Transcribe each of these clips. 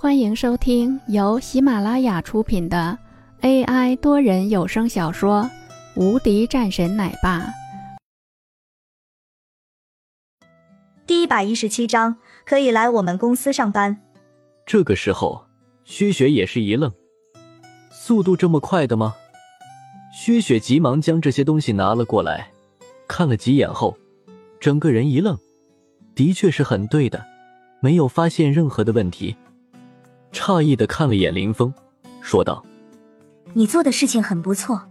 欢迎收听由喜马拉雅出品的 AI 多人有声小说《无敌战神奶爸》第一百一十七章，可以来我们公司上班。这个时候，薛雪也是一愣，速度这么快的吗？薛雪急忙将这些东西拿了过来，看了几眼后，整个人一愣，的确是很对的，没有发现任何的问题。诧异的看了眼林峰，说道：“你做的事情很不错，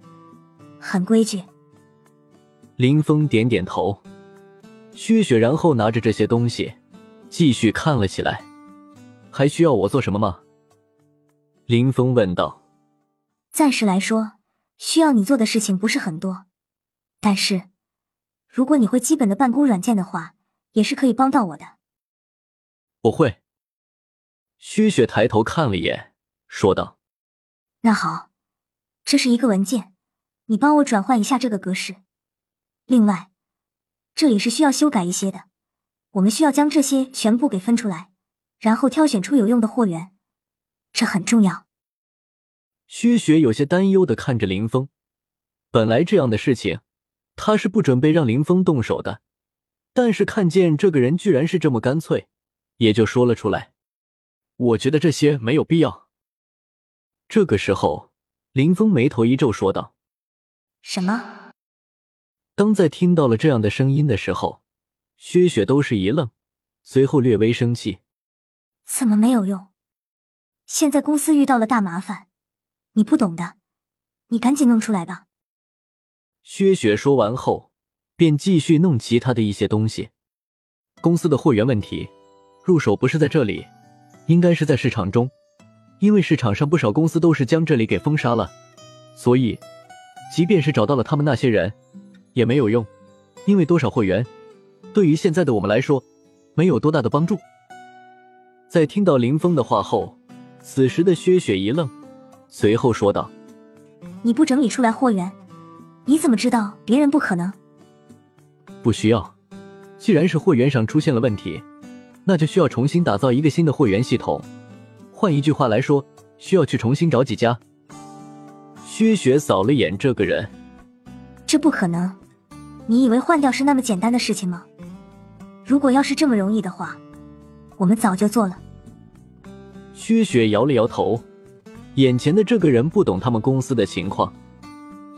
很规矩。”林峰点点头。薛雪然后拿着这些东西，继续看了起来。还需要我做什么吗？林峰问道。暂时来说，需要你做的事情不是很多，但是，如果你会基本的办公软件的话，也是可以帮到我的。我会。薛雪抬头看了一眼，说道：“那好，这是一个文件，你帮我转换一下这个格式。另外，这里是需要修改一些的，我们需要将这些全部给分出来，然后挑选出有用的货源，这很重要。”薛雪有些担忧的看着林峰，本来这样的事情，他是不准备让林峰动手的，但是看见这个人居然是这么干脆，也就说了出来。我觉得这些没有必要。这个时候，林峰眉头一皱，说道：“什么？”当在听到了这样的声音的时候，薛雪都是一愣，随后略微生气：“怎么没有用？现在公司遇到了大麻烦，你不懂的，你赶紧弄出来吧。”薛雪说完后，便继续弄其他的一些东西。公司的货源问题，入手不是在这里。应该是在市场中，因为市场上不少公司都是将这里给封杀了，所以，即便是找到了他们那些人，也没有用，因为多少货源，对于现在的我们来说，没有多大的帮助。在听到林峰的话后，此时的薛雪一愣，随后说道：“你不整理出来货源，你怎么知道别人不可能？不需要，既然是货源上出现了问题。”那就需要重新打造一个新的货源系统。换一句话来说，需要去重新找几家。薛雪扫了眼这个人，这不可能。你以为换掉是那么简单的事情吗？如果要是这么容易的话，我们早就做了。薛雪摇了摇头，眼前的这个人不懂他们公司的情况，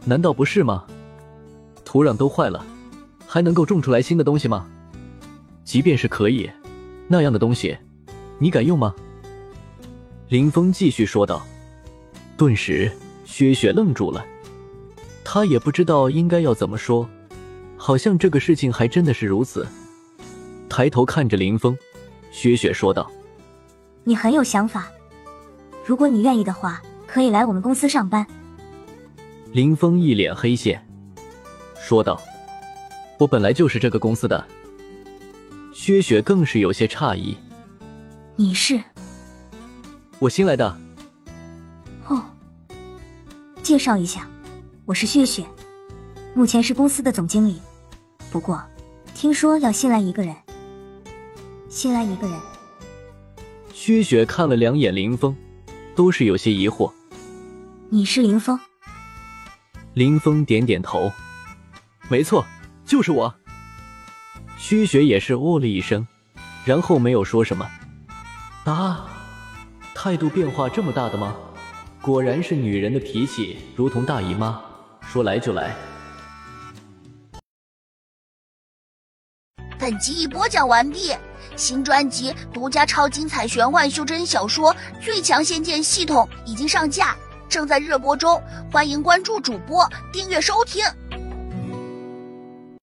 难道不是吗？土壤都坏了，还能够种出来新的东西吗？即便是可以。那样的东西，你敢用吗？林峰继续说道。顿时，薛雪愣住了，他也不知道应该要怎么说，好像这个事情还真的是如此。抬头看着林峰，薛雪说道：“你很有想法，如果你愿意的话，可以来我们公司上班。”林峰一脸黑线，说道：“我本来就是这个公司的。”薛雪更是有些诧异：“你是？我新来的。哦，介绍一下，我是薛雪，目前是公司的总经理。不过，听说要新来一个人，新来一个人。”薛雪看了两眼林峰，都是有些疑惑：“你是林峰？”林峰点点头：“没错，就是我。”薛雪也是哦了一声，然后没有说什么。啊，态度变化这么大的吗？果然是女人的脾气如同大姨妈，说来就来。本集已播讲完毕，新专辑独家超精彩玄幻修真小说《最强仙剑系统》已经上架，正在热播中，欢迎关注主播，订阅收听。